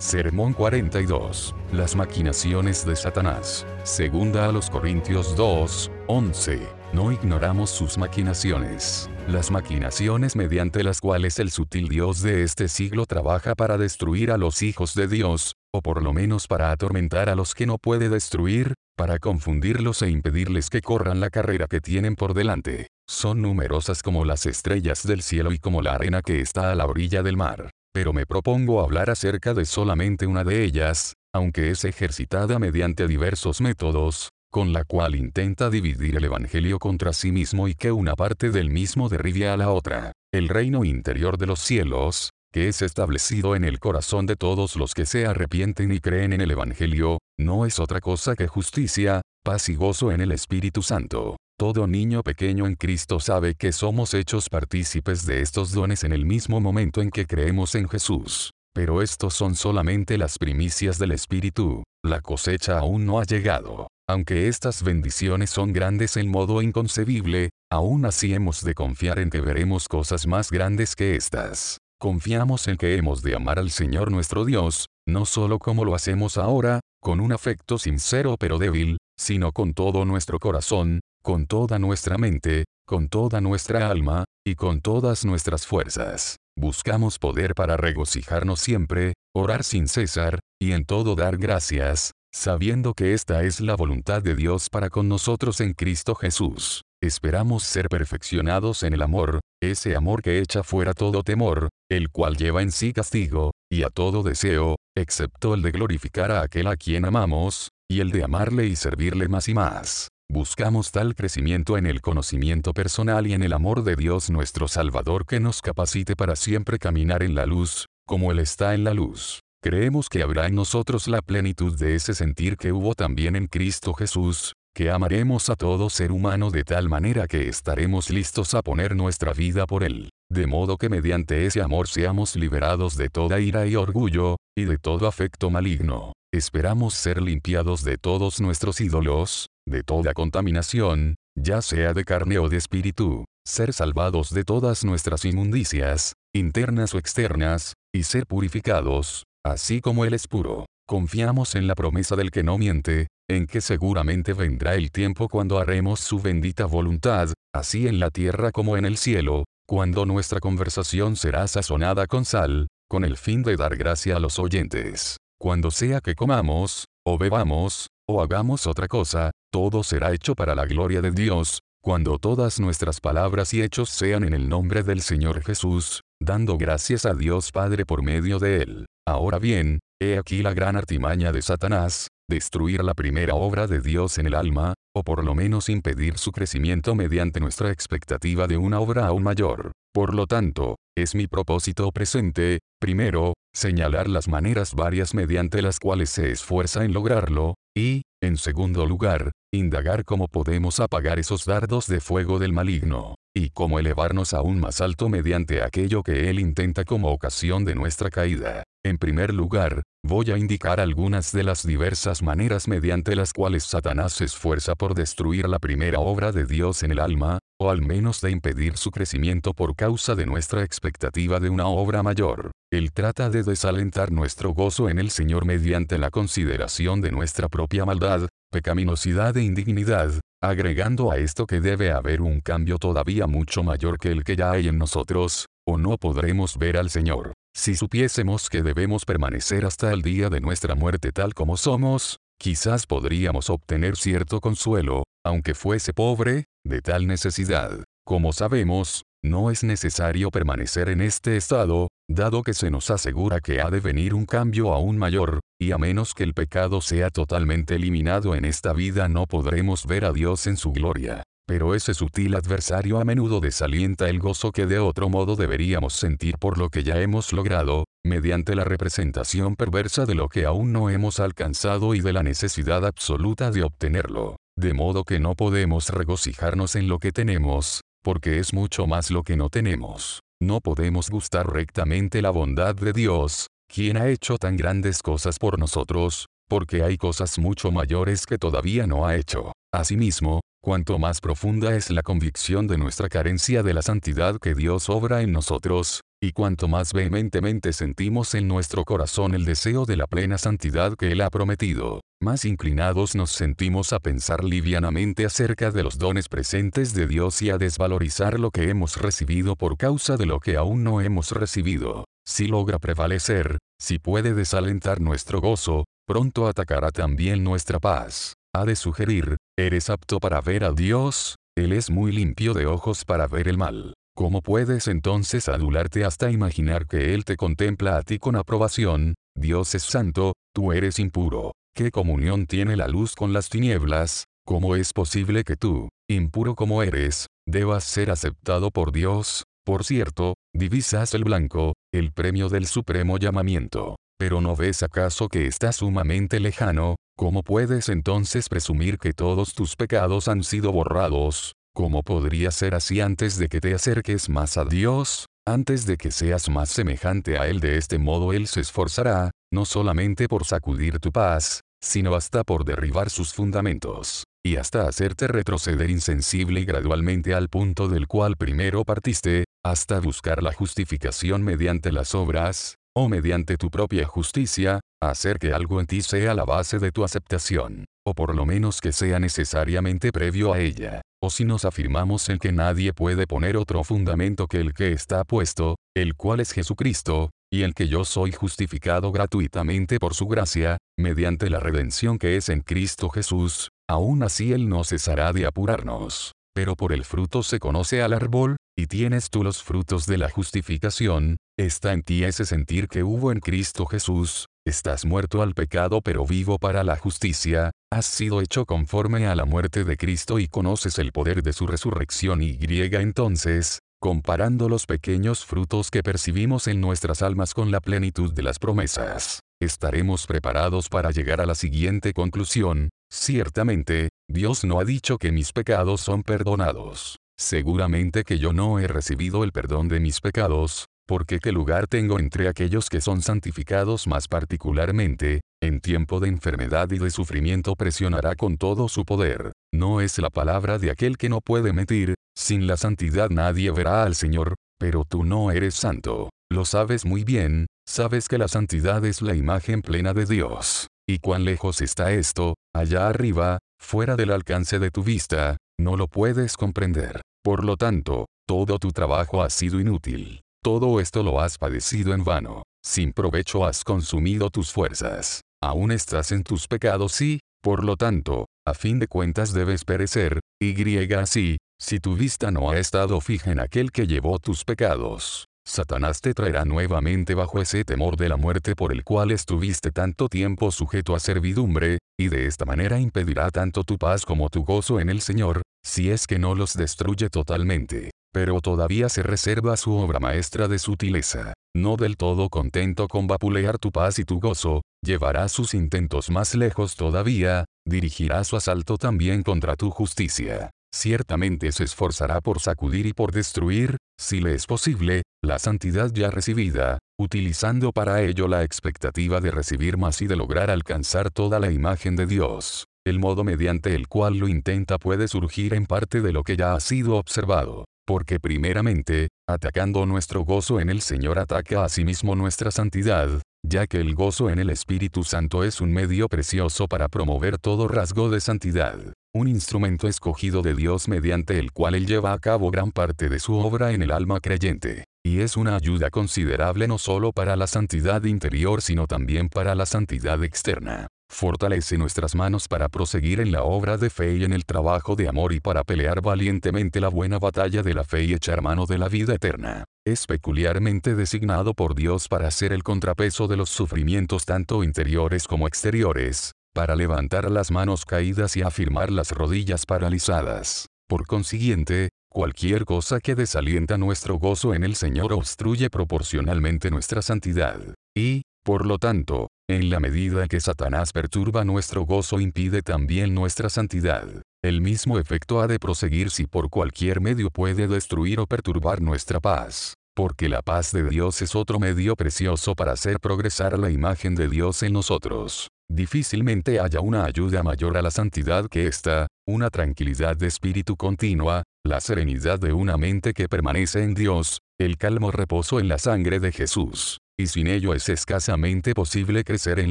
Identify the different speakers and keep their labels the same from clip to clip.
Speaker 1: Sermón 42. Las maquinaciones de Satanás. Segunda a los Corintios 2, 11. No ignoramos sus maquinaciones. Las maquinaciones mediante las cuales el sutil Dios de este siglo trabaja para destruir a los hijos de Dios, o por lo menos para atormentar a los que no puede destruir, para confundirlos e impedirles que corran la carrera que tienen por delante. Son numerosas como las estrellas del cielo y como la arena que está a la orilla del mar pero me propongo hablar acerca de solamente una de ellas, aunque es ejercitada mediante diversos métodos, con la cual intenta dividir el Evangelio contra sí mismo y que una parte del mismo derribe a la otra. El reino interior de los cielos, que es establecido en el corazón de todos los que se arrepienten y creen en el Evangelio, no es otra cosa que justicia, paz y gozo en el Espíritu Santo. Todo niño pequeño en Cristo sabe que somos hechos partícipes de estos dones en el mismo momento en que creemos en Jesús. Pero estos son solamente las primicias del Espíritu, la cosecha aún no ha llegado. Aunque estas bendiciones son grandes en modo inconcebible, aún así hemos de confiar en que veremos cosas más grandes que estas. Confiamos en que hemos de amar al Señor nuestro Dios, no solo como lo hacemos ahora, con un afecto sincero pero débil, sino con todo nuestro corazón, con toda nuestra mente, con toda nuestra alma, y con todas nuestras fuerzas. Buscamos poder para regocijarnos siempre, orar sin cesar, y en todo dar gracias, sabiendo que esta es la voluntad de Dios para con nosotros en Cristo Jesús. Esperamos ser perfeccionados en el amor, ese amor que echa fuera todo temor, el cual lleva en sí castigo, y a todo deseo, excepto el de glorificar a aquel a quien amamos, y el de amarle y servirle más y más. Buscamos tal crecimiento en el conocimiento personal y en el amor de Dios nuestro Salvador que nos capacite para siempre caminar en la luz, como Él está en la luz. Creemos que habrá en nosotros la plenitud de ese sentir que hubo también en Cristo Jesús, que amaremos a todo ser humano de tal manera que estaremos listos a poner nuestra vida por Él, de modo que mediante ese amor seamos liberados de toda ira y orgullo, y de todo afecto maligno. Esperamos ser limpiados de todos nuestros ídolos, de toda contaminación, ya sea de carne o de espíritu, ser salvados de todas nuestras inmundicias, internas o externas, y ser purificados, así como Él es puro. Confiamos en la promesa del que no miente, en que seguramente vendrá el tiempo cuando haremos su bendita voluntad, así en la tierra como en el cielo, cuando nuestra conversación será sazonada con sal, con el fin de dar gracia a los oyentes. Cuando sea que comamos, o bebamos, o hagamos otra cosa, todo será hecho para la gloria de Dios, cuando todas nuestras palabras y hechos sean en el nombre del Señor Jesús, dando gracias a Dios Padre por medio de él. Ahora bien, he aquí la gran artimaña de Satanás, destruir la primera obra de Dios en el alma, o por lo menos impedir su crecimiento mediante nuestra expectativa de una obra aún mayor. Por lo tanto, es mi propósito presente, primero, señalar las maneras varias mediante las cuales se esfuerza en lograrlo, y, en segundo lugar, indagar cómo podemos apagar esos dardos de fuego del maligno, y cómo elevarnos aún más alto mediante aquello que él intenta como ocasión de nuestra caída. En primer lugar, voy a indicar algunas de las diversas maneras mediante las cuales Satanás se esfuerza por destruir la primera obra de Dios en el alma, o al menos de impedir su crecimiento por causa de nuestra expectativa de una obra mayor. Él trata de desalentar nuestro gozo en el Señor mediante la consideración de nuestra propia maldad, pecaminosidad e indignidad, agregando a esto que debe haber un cambio todavía mucho mayor que el que ya hay en nosotros, o no podremos ver al Señor. Si supiésemos que debemos permanecer hasta el día de nuestra muerte tal como somos, quizás podríamos obtener cierto consuelo, aunque fuese pobre, de tal necesidad. Como sabemos, no es necesario permanecer en este estado, dado que se nos asegura que ha de venir un cambio aún mayor, y a menos que el pecado sea totalmente eliminado en esta vida no podremos ver a Dios en su gloria. Pero ese sutil adversario a menudo desalienta el gozo que de otro modo deberíamos sentir por lo que ya hemos logrado, mediante la representación perversa de lo que aún no hemos alcanzado y de la necesidad absoluta de obtenerlo. De modo que no podemos regocijarnos en lo que tenemos, porque es mucho más lo que no tenemos. No podemos gustar rectamente la bondad de Dios, quien ha hecho tan grandes cosas por nosotros, porque hay cosas mucho mayores que todavía no ha hecho. Asimismo, Cuanto más profunda es la convicción de nuestra carencia de la santidad que Dios obra en nosotros, y cuanto más vehementemente sentimos en nuestro corazón el deseo de la plena santidad que Él ha prometido, más inclinados nos sentimos a pensar livianamente acerca de los dones presentes de Dios y a desvalorizar lo que hemos recibido por causa de lo que aún no hemos recibido. Si logra prevalecer, si puede desalentar nuestro gozo, pronto atacará también nuestra paz. Ha de sugerir, ¿eres apto para ver a Dios? Él es muy limpio de ojos para ver el mal. ¿Cómo puedes entonces adularte hasta imaginar que Él te contempla a ti con aprobación? Dios es santo, tú eres impuro. ¿Qué comunión tiene la luz con las tinieblas? ¿Cómo es posible que tú, impuro como eres, debas ser aceptado por Dios? Por cierto, divisas el blanco, el premio del supremo llamamiento. Pero no ves acaso que está sumamente lejano, ¿cómo puedes entonces presumir que todos tus pecados han sido borrados? ¿Cómo podría ser así antes de que te acerques más a Dios? Antes de que seas más semejante a Él de este modo Él se esforzará, no solamente por sacudir tu paz, sino hasta por derribar sus fundamentos, y hasta hacerte retroceder insensible y gradualmente al punto del cual primero partiste, hasta buscar la justificación mediante las obras, o mediante tu propia justicia, hacer que algo en ti sea la base de tu aceptación, o por lo menos que sea necesariamente previo a ella. O si nos afirmamos en que nadie puede poner otro fundamento que el que está puesto, el cual es Jesucristo, y el que yo soy justificado gratuitamente por su gracia, mediante la redención que es en Cristo Jesús, aún así Él no cesará de apurarnos. Pero por el fruto se conoce al árbol, y tienes tú los frutos de la justificación, está en ti ese sentir que hubo en Cristo Jesús, estás muerto al pecado pero vivo para la justicia, has sido hecho conforme a la muerte de Cristo y conoces el poder de su resurrección y entonces, comparando los pequeños frutos que percibimos en nuestras almas con la plenitud de las promesas, estaremos preparados para llegar a la siguiente conclusión, ciertamente, Dios no ha dicho que mis pecados son perdonados. Seguramente que yo no he recibido el perdón de mis pecados, porque qué lugar tengo entre aquellos que son santificados más particularmente, en tiempo de enfermedad y de sufrimiento presionará con todo su poder. No es la palabra de aquel que no puede mentir, sin la santidad nadie verá al Señor, pero tú no eres santo. Lo sabes muy bien, sabes que la santidad es la imagen plena de Dios. ¿Y cuán lejos está esto? Allá arriba, fuera del alcance de tu vista, no lo puedes comprender. Por lo tanto, todo tu trabajo ha sido inútil. Todo esto lo has padecido en vano. Sin provecho has consumido tus fuerzas. Aún estás en tus pecados y, por lo tanto, a fin de cuentas debes perecer, y así, si tu vista no ha estado fija en aquel que llevó tus pecados. Satanás te traerá nuevamente bajo ese temor de la muerte por el cual estuviste tanto tiempo sujeto a servidumbre, y de esta manera impedirá tanto tu paz como tu gozo en el Señor, si es que no los destruye totalmente. Pero todavía se reserva su obra maestra de sutileza. No del todo contento con vapulear tu paz y tu gozo, llevará sus intentos más lejos todavía, dirigirá su asalto también contra tu justicia. Ciertamente se esforzará por sacudir y por destruir, si le es posible, la santidad ya recibida, utilizando para ello la expectativa de recibir más y de lograr alcanzar toda la imagen de Dios. El modo mediante el cual lo intenta puede surgir en parte de lo que ya ha sido observado. Porque primeramente, atacando nuestro gozo en el Señor ataca a sí mismo nuestra santidad, ya que el gozo en el Espíritu Santo es un medio precioso para promover todo rasgo de santidad un instrumento escogido de Dios mediante el cual Él lleva a cabo gran parte de su obra en el alma creyente, y es una ayuda considerable no solo para la santidad interior sino también para la santidad externa. Fortalece nuestras manos para proseguir en la obra de fe y en el trabajo de amor y para pelear valientemente la buena batalla de la fe y echar mano de la vida eterna. Es peculiarmente designado por Dios para ser el contrapeso de los sufrimientos tanto interiores como exteriores, para levantar las manos caídas y afirmar las rodillas paralizadas. Por consiguiente, cualquier cosa que desalienta nuestro gozo en el Señor obstruye proporcionalmente nuestra santidad. Y, por lo tanto, en la medida que Satanás perturba nuestro gozo impide también nuestra santidad. El mismo efecto ha de proseguir si por cualquier medio puede destruir o perturbar nuestra paz. Porque la paz de Dios es otro medio precioso para hacer progresar la imagen de Dios en nosotros. Difícilmente haya una ayuda mayor a la santidad que esta, una tranquilidad de espíritu continua, la serenidad de una mente que permanece en Dios, el calmo reposo en la sangre de Jesús. Y sin ello es escasamente posible crecer en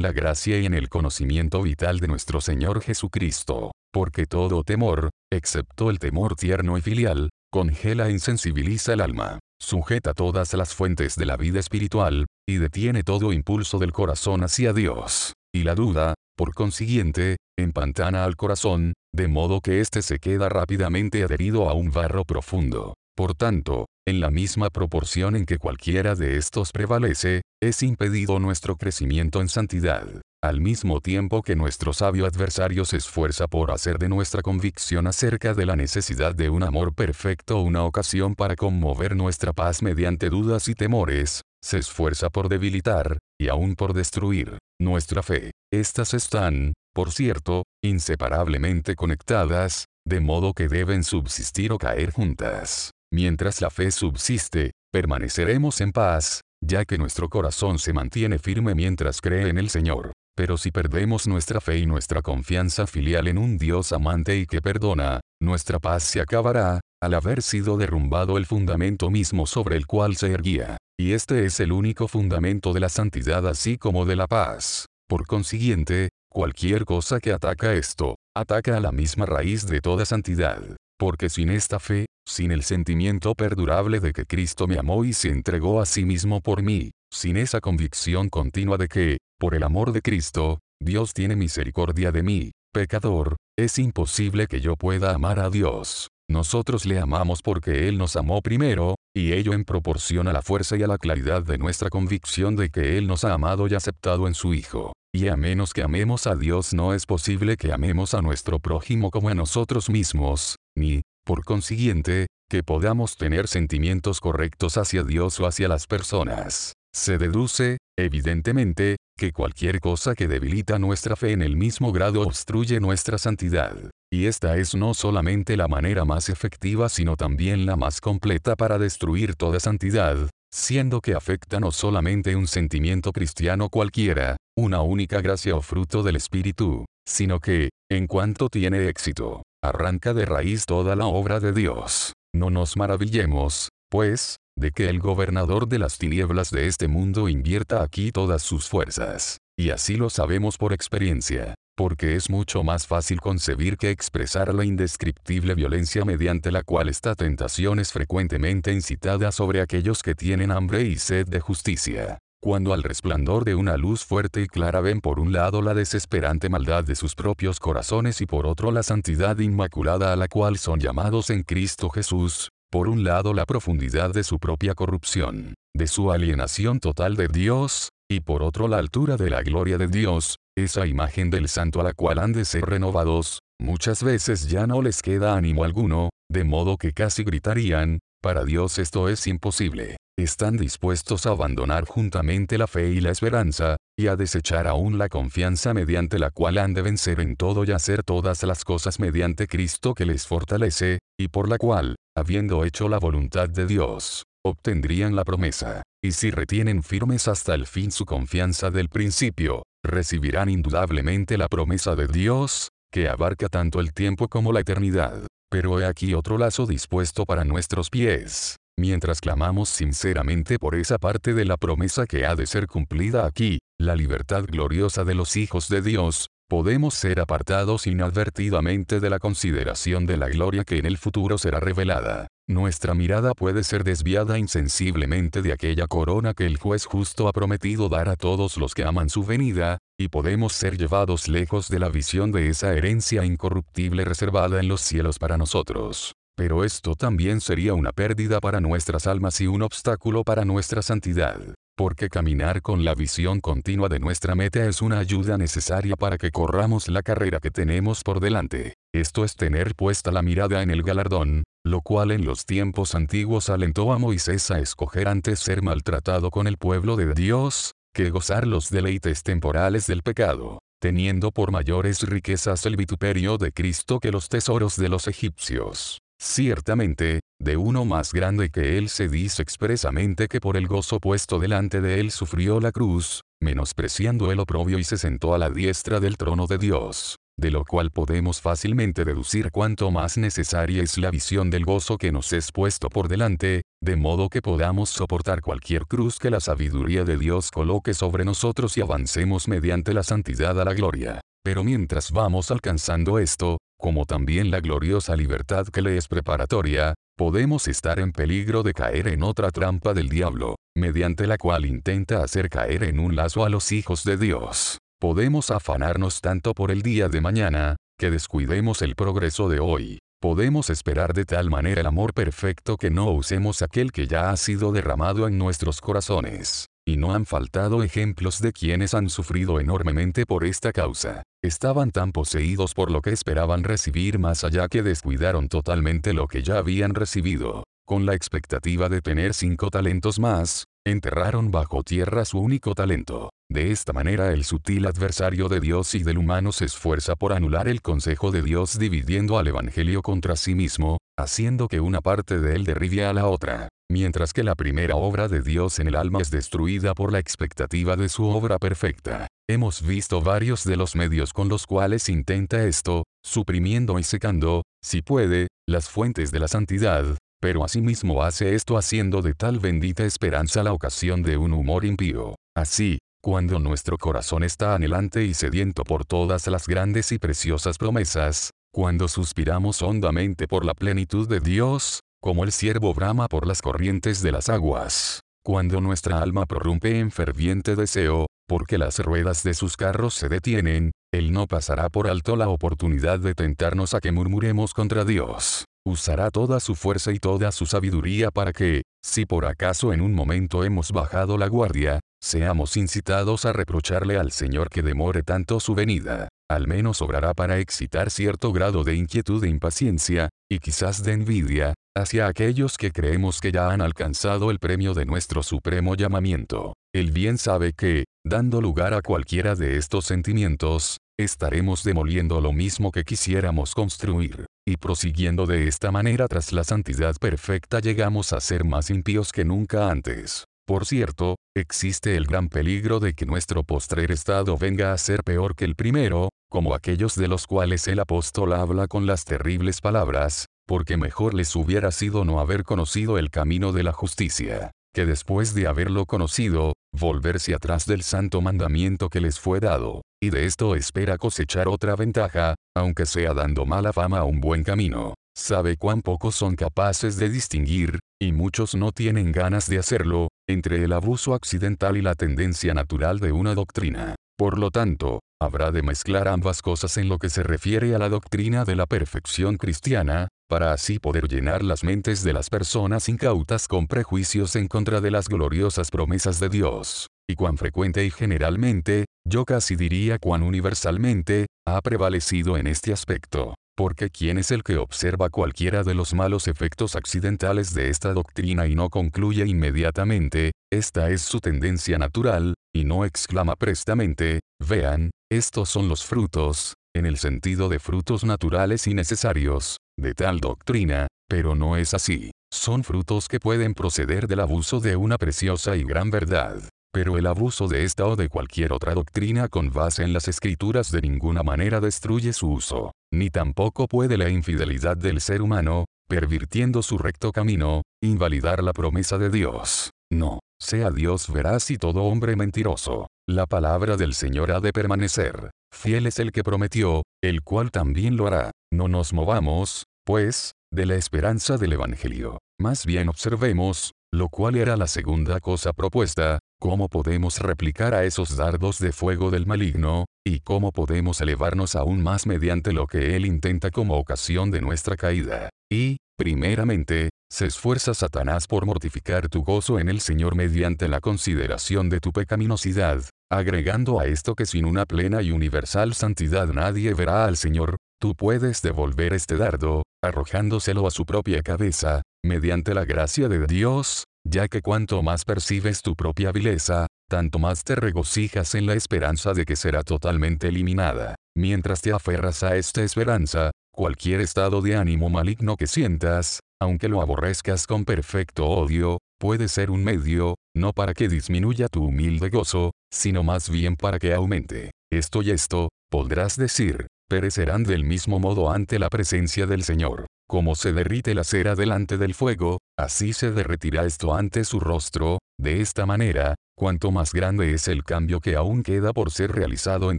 Speaker 1: la gracia y en el conocimiento vital de nuestro Señor Jesucristo, porque todo temor, excepto el temor tierno y filial, congela e insensibiliza el alma, sujeta todas las fuentes de la vida espiritual, y detiene todo impulso del corazón hacia Dios y la duda, por consiguiente, empantana al corazón, de modo que éste se queda rápidamente adherido a un barro profundo. Por tanto, en la misma proporción en que cualquiera de estos prevalece, es impedido nuestro crecimiento en santidad. Al mismo tiempo que nuestro sabio adversario se esfuerza por hacer de nuestra convicción acerca de la necesidad de un amor perfecto una ocasión para conmover nuestra paz mediante dudas y temores, se esfuerza por debilitar, y aún por destruir, nuestra fe. Estas están, por cierto, inseparablemente conectadas, de modo que deben subsistir o caer juntas. Mientras la fe subsiste, permaneceremos en paz, ya que nuestro corazón se mantiene firme mientras cree en el Señor. Pero si perdemos nuestra fe y nuestra confianza filial en un Dios amante y que perdona, nuestra paz se acabará, al haber sido derrumbado el fundamento mismo sobre el cual se erguía. Y este es el único fundamento de la santidad así como de la paz. Por consiguiente, cualquier cosa que ataca esto, ataca a la misma raíz de toda santidad. Porque sin esta fe, sin el sentimiento perdurable de que Cristo me amó y se entregó a sí mismo por mí, sin esa convicción continua de que, por el amor de Cristo, Dios tiene misericordia de mí, pecador, es imposible que yo pueda amar a Dios. Nosotros le amamos porque Él nos amó primero, y ello en proporción a la fuerza y a la claridad de nuestra convicción de que Él nos ha amado y aceptado en su Hijo. Y a menos que amemos a Dios no es posible que amemos a nuestro prójimo como a nosotros mismos, ni, por consiguiente, que podamos tener sentimientos correctos hacia Dios o hacia las personas. Se deduce, evidentemente, que cualquier cosa que debilita nuestra fe en el mismo grado obstruye nuestra santidad. Y esta es no solamente la manera más efectiva sino también la más completa para destruir toda santidad, siendo que afecta no solamente un sentimiento cristiano cualquiera, una única gracia o fruto del Espíritu, sino que, en cuanto tiene éxito, arranca de raíz toda la obra de Dios. No nos maravillemos, pues, de que el gobernador de las tinieblas de este mundo invierta aquí todas sus fuerzas. Y así lo sabemos por experiencia porque es mucho más fácil concebir que expresar la indescriptible violencia mediante la cual esta tentación es frecuentemente incitada sobre aquellos que tienen hambre y sed de justicia. Cuando al resplandor de una luz fuerte y clara ven por un lado la desesperante maldad de sus propios corazones y por otro la santidad inmaculada a la cual son llamados en Cristo Jesús, por un lado la profundidad de su propia corrupción, de su alienación total de Dios, y por otro la altura de la gloria de Dios, esa imagen del santo a la cual han de ser renovados, muchas veces ya no les queda ánimo alguno, de modo que casi gritarían, para Dios esto es imposible. Están dispuestos a abandonar juntamente la fe y la esperanza, y a desechar aún la confianza mediante la cual han de vencer en todo y hacer todas las cosas mediante Cristo que les fortalece, y por la cual, habiendo hecho la voluntad de Dios, obtendrían la promesa. Y si retienen firmes hasta el fin su confianza del principio, recibirán indudablemente la promesa de Dios, que abarca tanto el tiempo como la eternidad. Pero he aquí otro lazo dispuesto para nuestros pies. Mientras clamamos sinceramente por esa parte de la promesa que ha de ser cumplida aquí, la libertad gloriosa de los hijos de Dios, podemos ser apartados inadvertidamente de la consideración de la gloria que en el futuro será revelada. Nuestra mirada puede ser desviada insensiblemente de aquella corona que el juez justo ha prometido dar a todos los que aman su venida, y podemos ser llevados lejos de la visión de esa herencia incorruptible reservada en los cielos para nosotros. Pero esto también sería una pérdida para nuestras almas y un obstáculo para nuestra santidad porque caminar con la visión continua de nuestra meta es una ayuda necesaria para que corramos la carrera que tenemos por delante. Esto es tener puesta la mirada en el galardón, lo cual en los tiempos antiguos alentó a Moisés a escoger antes ser maltratado con el pueblo de Dios, que gozar los deleites temporales del pecado, teniendo por mayores riquezas el vituperio de Cristo que los tesoros de los egipcios. Ciertamente, de uno más grande que él se dice expresamente que por el gozo puesto delante de él sufrió la cruz, menospreciando el oprobio y se sentó a la diestra del trono de Dios de lo cual podemos fácilmente deducir cuánto más necesaria es la visión del gozo que nos es puesto por delante, de modo que podamos soportar cualquier cruz que la sabiduría de Dios coloque sobre nosotros y avancemos mediante la santidad a la gloria. Pero mientras vamos alcanzando esto, como también la gloriosa libertad que le es preparatoria, podemos estar en peligro de caer en otra trampa del diablo, mediante la cual intenta hacer caer en un lazo a los hijos de Dios. Podemos afanarnos tanto por el día de mañana, que descuidemos el progreso de hoy. Podemos esperar de tal manera el amor perfecto que no usemos aquel que ya ha sido derramado en nuestros corazones. Y no han faltado ejemplos de quienes han sufrido enormemente por esta causa. Estaban tan poseídos por lo que esperaban recibir más allá que descuidaron totalmente lo que ya habían recibido. Con la expectativa de tener cinco talentos más, enterraron bajo tierra su único talento. De esta manera el sutil adversario de Dios y del humano se esfuerza por anular el consejo de Dios dividiendo al Evangelio contra sí mismo, haciendo que una parte de él derribe a la otra, mientras que la primera obra de Dios en el alma es destruida por la expectativa de su obra perfecta. Hemos visto varios de los medios con los cuales intenta esto, suprimiendo y secando, si puede, las fuentes de la santidad, pero asimismo hace esto haciendo de tal bendita esperanza la ocasión de un humor impío. Así, cuando nuestro corazón está anhelante y sediento por todas las grandes y preciosas promesas, cuando suspiramos hondamente por la plenitud de Dios, como el siervo brama por las corrientes de las aguas, cuando nuestra alma prorrumpe en ferviente deseo, porque las ruedas de sus carros se detienen, Él no pasará por alto la oportunidad de tentarnos a que murmuremos contra Dios usará toda su fuerza y toda su sabiduría para que, si por acaso en un momento hemos bajado la guardia, seamos incitados a reprocharle al Señor que demore tanto su venida. Al menos obrará para excitar cierto grado de inquietud e impaciencia, y quizás de envidia, hacia aquellos que creemos que ya han alcanzado el premio de nuestro supremo llamamiento. Él bien sabe que, dando lugar a cualquiera de estos sentimientos, estaremos demoliendo lo mismo que quisiéramos construir. Y prosiguiendo de esta manera tras la santidad perfecta llegamos a ser más impíos que nunca antes. Por cierto, existe el gran peligro de que nuestro postrer estado venga a ser peor que el primero, como aquellos de los cuales el apóstol habla con las terribles palabras, porque mejor les hubiera sido no haber conocido el camino de la justicia, que después de haberlo conocido, volverse atrás del santo mandamiento que les fue dado, y de esto espera cosechar otra ventaja, aunque sea dando mala fama a un buen camino. Sabe cuán pocos son capaces de distinguir, y muchos no tienen ganas de hacerlo, entre el abuso accidental y la tendencia natural de una doctrina. Por lo tanto, habrá de mezclar ambas cosas en lo que se refiere a la doctrina de la perfección cristiana, para así poder llenar las mentes de las personas incautas con prejuicios en contra de las gloriosas promesas de Dios. Y cuán frecuente y generalmente, yo casi diría cuán universalmente, ha prevalecido en este aspecto. Porque ¿quién es el que observa cualquiera de los malos efectos accidentales de esta doctrina y no concluye inmediatamente, esta es su tendencia natural, y no exclama prestamente, vean, estos son los frutos, en el sentido de frutos naturales y necesarios, de tal doctrina, pero no es así. Son frutos que pueden proceder del abuso de una preciosa y gran verdad. Pero el abuso de esta o de cualquier otra doctrina con base en las escrituras de ninguna manera destruye su uso, ni tampoco puede la infidelidad del ser humano, pervirtiendo su recto camino, invalidar la promesa de Dios. No, sea Dios veraz y todo hombre mentiroso. La palabra del Señor ha de permanecer. Fiel es el que prometió, el cual también lo hará. No nos movamos, pues, de la esperanza del Evangelio. Más bien observemos, lo cual era la segunda cosa propuesta, cómo podemos replicar a esos dardos de fuego del maligno, y cómo podemos elevarnos aún más mediante lo que él intenta como ocasión de nuestra caída. Y, primeramente, se esfuerza Satanás por mortificar tu gozo en el Señor mediante la consideración de tu pecaminosidad, agregando a esto que sin una plena y universal santidad nadie verá al Señor, tú puedes devolver este dardo, arrojándoselo a su propia cabeza, mediante la gracia de Dios, ya que cuanto más percibes tu propia vileza, tanto más te regocijas en la esperanza de que será totalmente eliminada. Mientras te aferras a esta esperanza, cualquier estado de ánimo maligno que sientas, aunque lo aborrezcas con perfecto odio, puede ser un medio, no para que disminuya tu humilde gozo, sino más bien para que aumente. Esto y esto, podrás decir, perecerán del mismo modo ante la presencia del Señor. Como se derrite la cera delante del fuego, así se derretirá esto ante su rostro, de esta manera, cuanto más grande es el cambio que aún queda por ser realizado en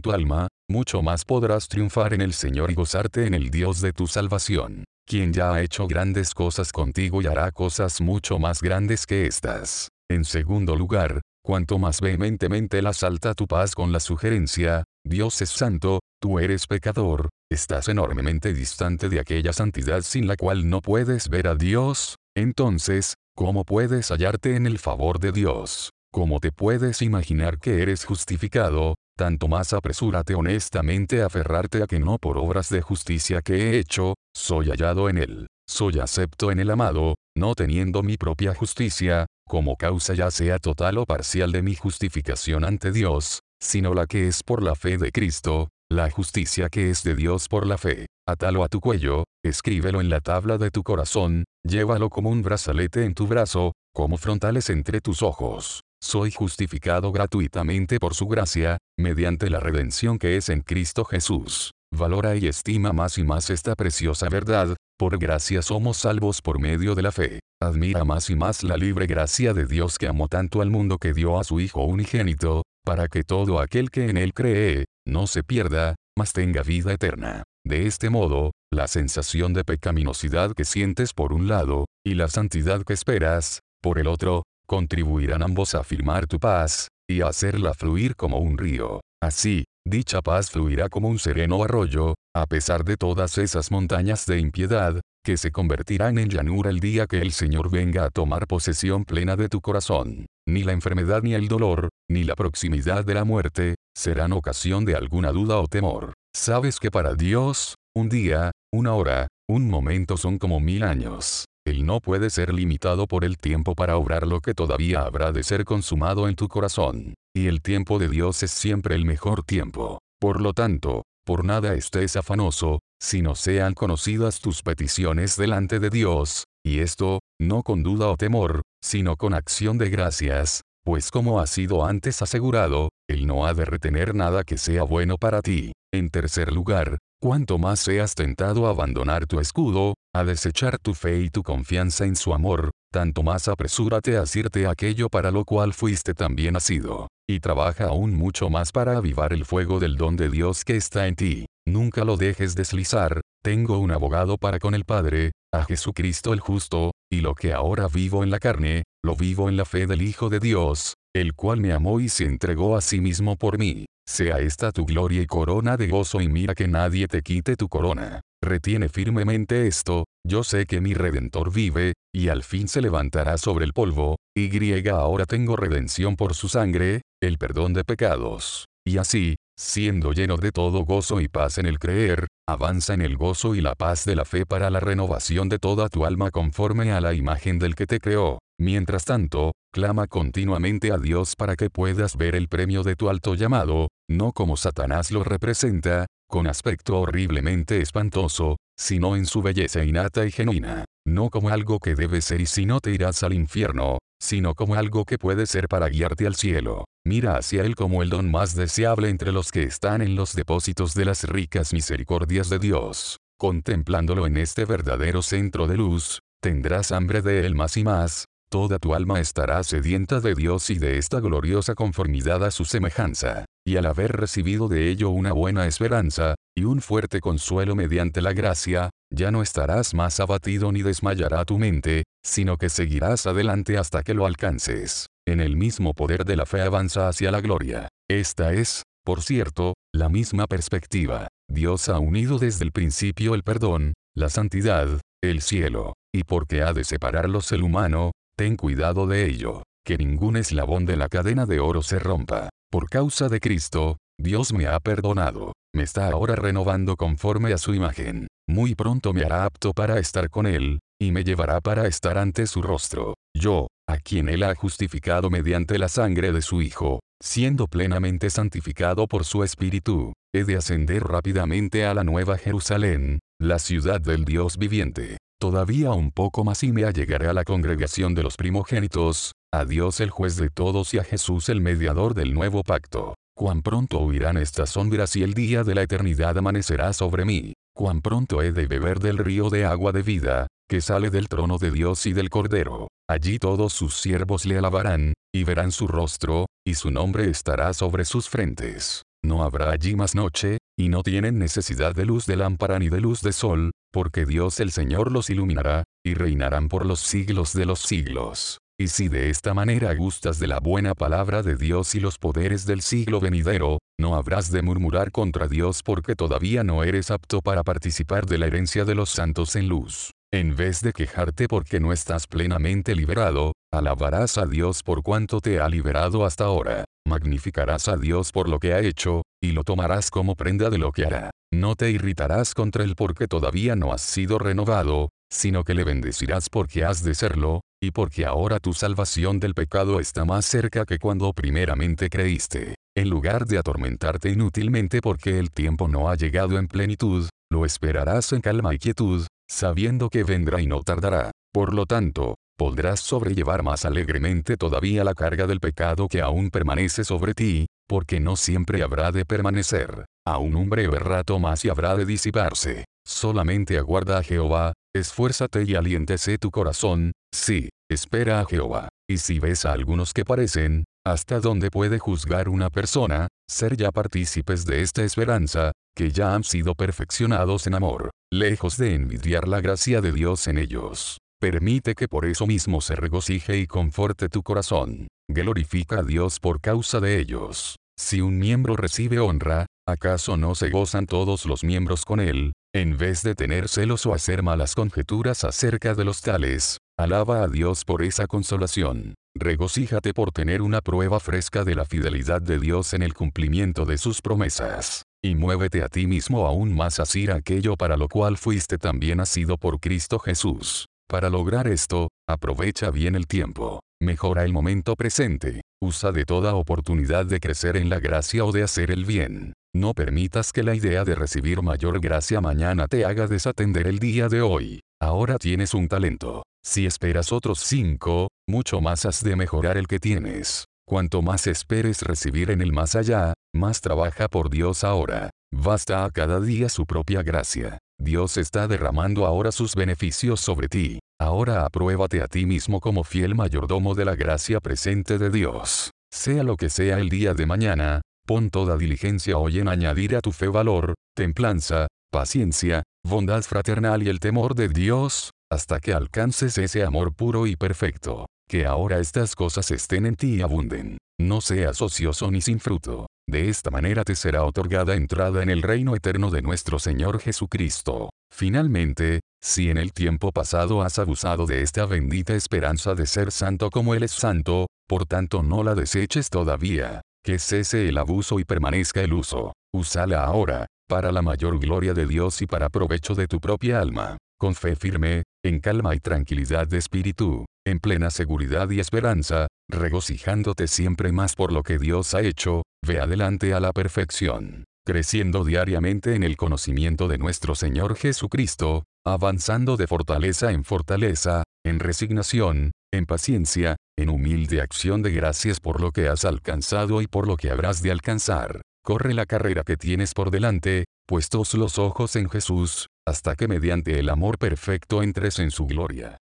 Speaker 1: tu alma, mucho más podrás triunfar en el Señor y gozarte en el Dios de tu salvación, quien ya ha hecho grandes cosas contigo y hará cosas mucho más grandes que estas. En segundo lugar, cuanto más vehementemente la salta tu paz con la sugerencia, Dios es santo, tú eres pecador, estás enormemente distante de aquella santidad sin la cual no puedes ver a Dios, entonces, ¿cómo puedes hallarte en el favor de Dios? ¿Cómo te puedes imaginar que eres justificado? Tanto más apresúrate honestamente a aferrarte a que no por obras de justicia que he hecho, soy hallado en él, soy acepto en el amado, no teniendo mi propia justicia, como causa ya sea total o parcial de mi justificación ante Dios, sino la que es por la fe de Cristo, la justicia que es de Dios por la fe. Atalo a tu cuello, escríbelo en la tabla de tu corazón, llévalo como un brazalete en tu brazo, como frontales entre tus ojos. Soy justificado gratuitamente por su gracia, mediante la redención que es en Cristo Jesús. Valora y estima más y más esta preciosa verdad, por gracia somos salvos por medio de la fe. Admira más y más la libre gracia de Dios que amó tanto al mundo que dio a su Hijo unigénito, para que todo aquel que en él cree, no se pierda, mas tenga vida eterna. De este modo, la sensación de pecaminosidad que sientes por un lado, y la santidad que esperas, por el otro, contribuirán ambos a afirmar tu paz, y a hacerla fluir como un río. Así, dicha paz fluirá como un sereno arroyo, a pesar de todas esas montañas de impiedad, que se convertirán en llanura el día que el Señor venga a tomar posesión plena de tu corazón. Ni la enfermedad ni el dolor, ni la proximidad de la muerte, serán ocasión de alguna duda o temor. Sabes que para Dios, un día, una hora, un momento son como mil años. Él no puede ser limitado por el tiempo para obrar lo que todavía habrá de ser consumado en tu corazón. Y el tiempo de Dios es siempre el mejor tiempo. Por lo tanto, por nada estés afanoso, sino sean conocidas tus peticiones delante de Dios, y esto, no con duda o temor, sino con acción de gracias, pues como ha sido antes asegurado, Él no ha de retener nada que sea bueno para ti. En tercer lugar, cuanto más seas tentado a abandonar tu escudo, a desechar tu fe y tu confianza en su amor, tanto más apresúrate a asirte aquello para lo cual fuiste también nacido y trabaja aún mucho más para avivar el fuego del don de Dios que está en ti. Nunca lo dejes deslizar, tengo un abogado para con el Padre, a Jesucristo el justo, y lo que ahora vivo en la carne, lo vivo en la fe del Hijo de Dios, el cual me amó y se entregó a sí mismo por mí. Sea esta tu gloria y corona de gozo y mira que nadie te quite tu corona. Retiene firmemente esto, yo sé que mi Redentor vive, y al fin se levantará sobre el polvo, y ahora tengo redención por su sangre, el perdón de pecados. Y así, siendo lleno de todo gozo y paz en el creer, avanza en el gozo y la paz de la fe para la renovación de toda tu alma conforme a la imagen del que te creó. Mientras tanto, clama continuamente a Dios para que puedas ver el premio de tu alto llamado, no como Satanás lo representa, con aspecto horriblemente espantoso, sino en su belleza innata y genuina, no como algo que debe ser y si no te irás al infierno, sino como algo que puede ser para guiarte al cielo. Mira hacia Él como el don más deseable entre los que están en los depósitos de las ricas misericordias de Dios. Contemplándolo en este verdadero centro de luz, tendrás hambre de Él más y más, toda tu alma estará sedienta de Dios y de esta gloriosa conformidad a su semejanza, y al haber recibido de ello una buena esperanza, y un fuerte consuelo mediante la gracia, ya no estarás más abatido ni desmayará tu mente, sino que seguirás adelante hasta que lo alcances. En el mismo poder de la fe avanza hacia la gloria. Esta es, por cierto, la misma perspectiva. Dios ha unido desde el principio el perdón, la santidad, el cielo, y porque ha de separarlos el humano, ten cuidado de ello, que ningún eslabón de la cadena de oro se rompa. Por causa de Cristo, Dios me ha perdonado, me está ahora renovando conforme a su imagen. Muy pronto me hará apto para estar con Él, y me llevará para estar ante su rostro. Yo, a quien Él ha justificado mediante la sangre de su Hijo, siendo plenamente santificado por su Espíritu, he de ascender rápidamente a la nueva Jerusalén, la ciudad del Dios viviente, todavía un poco más y me allegaré a la congregación de los primogénitos, a Dios el juez de todos y a Jesús el mediador del nuevo pacto. Cuán pronto huirán estas sombras y el día de la eternidad amanecerá sobre mí. Cuán pronto he de beber del río de agua de vida, que sale del trono de Dios y del Cordero. Allí todos sus siervos le alabarán, y verán su rostro, y su nombre estará sobre sus frentes. No habrá allí más noche, y no tienen necesidad de luz de lámpara ni de luz de sol, porque Dios el Señor los iluminará, y reinarán por los siglos de los siglos. Y si de esta manera gustas de la buena palabra de Dios y los poderes del siglo venidero, no habrás de murmurar contra Dios porque todavía no eres apto para participar de la herencia de los santos en luz. En vez de quejarte porque no estás plenamente liberado, alabarás a Dios por cuanto te ha liberado hasta ahora magnificarás a Dios por lo que ha hecho, y lo tomarás como prenda de lo que hará. No te irritarás contra él porque todavía no has sido renovado, sino que le bendecirás porque has de serlo, y porque ahora tu salvación del pecado está más cerca que cuando primeramente creíste. En lugar de atormentarte inútilmente porque el tiempo no ha llegado en plenitud, lo esperarás en calma y quietud, sabiendo que vendrá y no tardará. Por lo tanto, podrás sobrellevar más alegremente todavía la carga del pecado que aún permanece sobre ti, porque no siempre habrá de permanecer. Aún un breve rato más y habrá de disiparse. Solamente aguarda a Jehová, esfuérzate y aliéntese tu corazón, sí, espera a Jehová. Y si ves a algunos que parecen, hasta dónde puede juzgar una persona, ser ya partícipes de esta esperanza, que ya han sido perfeccionados en amor, lejos de envidiar la gracia de Dios en ellos. Permite que por eso mismo se regocije y conforte tu corazón. Glorifica a Dios por causa de ellos. Si un miembro recibe honra, ¿acaso no se gozan todos los miembros con él? En vez de tener celos o hacer malas conjeturas acerca de los tales, alaba a Dios por esa consolación. Regocíjate por tener una prueba fresca de la fidelidad de Dios en el cumplimiento de sus promesas. Y muévete a ti mismo aún más a aquello para lo cual fuiste también nacido por Cristo Jesús. Para lograr esto, aprovecha bien el tiempo. Mejora el momento presente. Usa de toda oportunidad de crecer en la gracia o de hacer el bien. No permitas que la idea de recibir mayor gracia mañana te haga desatender el día de hoy. Ahora tienes un talento. Si esperas otros cinco, mucho más has de mejorar el que tienes. Cuanto más esperes recibir en el más allá, más trabaja por Dios ahora. Basta a cada día su propia gracia. Dios está derramando ahora sus beneficios sobre ti. Ahora apruébate a ti mismo como fiel mayordomo de la gracia presente de Dios. Sea lo que sea el día de mañana, pon toda diligencia hoy en añadir a tu fe valor, templanza, paciencia, bondad fraternal y el temor de Dios, hasta que alcances ese amor puro y perfecto. Que ahora estas cosas estén en ti y abunden. No seas ocioso ni sin fruto. De esta manera te será otorgada entrada en el reino eterno de nuestro Señor Jesucristo. Finalmente, si en el tiempo pasado has abusado de esta bendita esperanza de ser santo como Él es santo, por tanto no la deseches todavía, que cese el abuso y permanezca el uso. Úsala ahora, para la mayor gloria de Dios y para provecho de tu propia alma. Con fe firme, en calma y tranquilidad de espíritu, en plena seguridad y esperanza, regocijándote siempre más por lo que Dios ha hecho, ve adelante a la perfección, creciendo diariamente en el conocimiento de nuestro Señor Jesucristo, avanzando de fortaleza en fortaleza, en resignación, en paciencia, en humilde acción de gracias por lo que has alcanzado y por lo que habrás de alcanzar. Corre la carrera que tienes por delante, puestos los ojos en Jesús, hasta que mediante el amor perfecto entres en su gloria.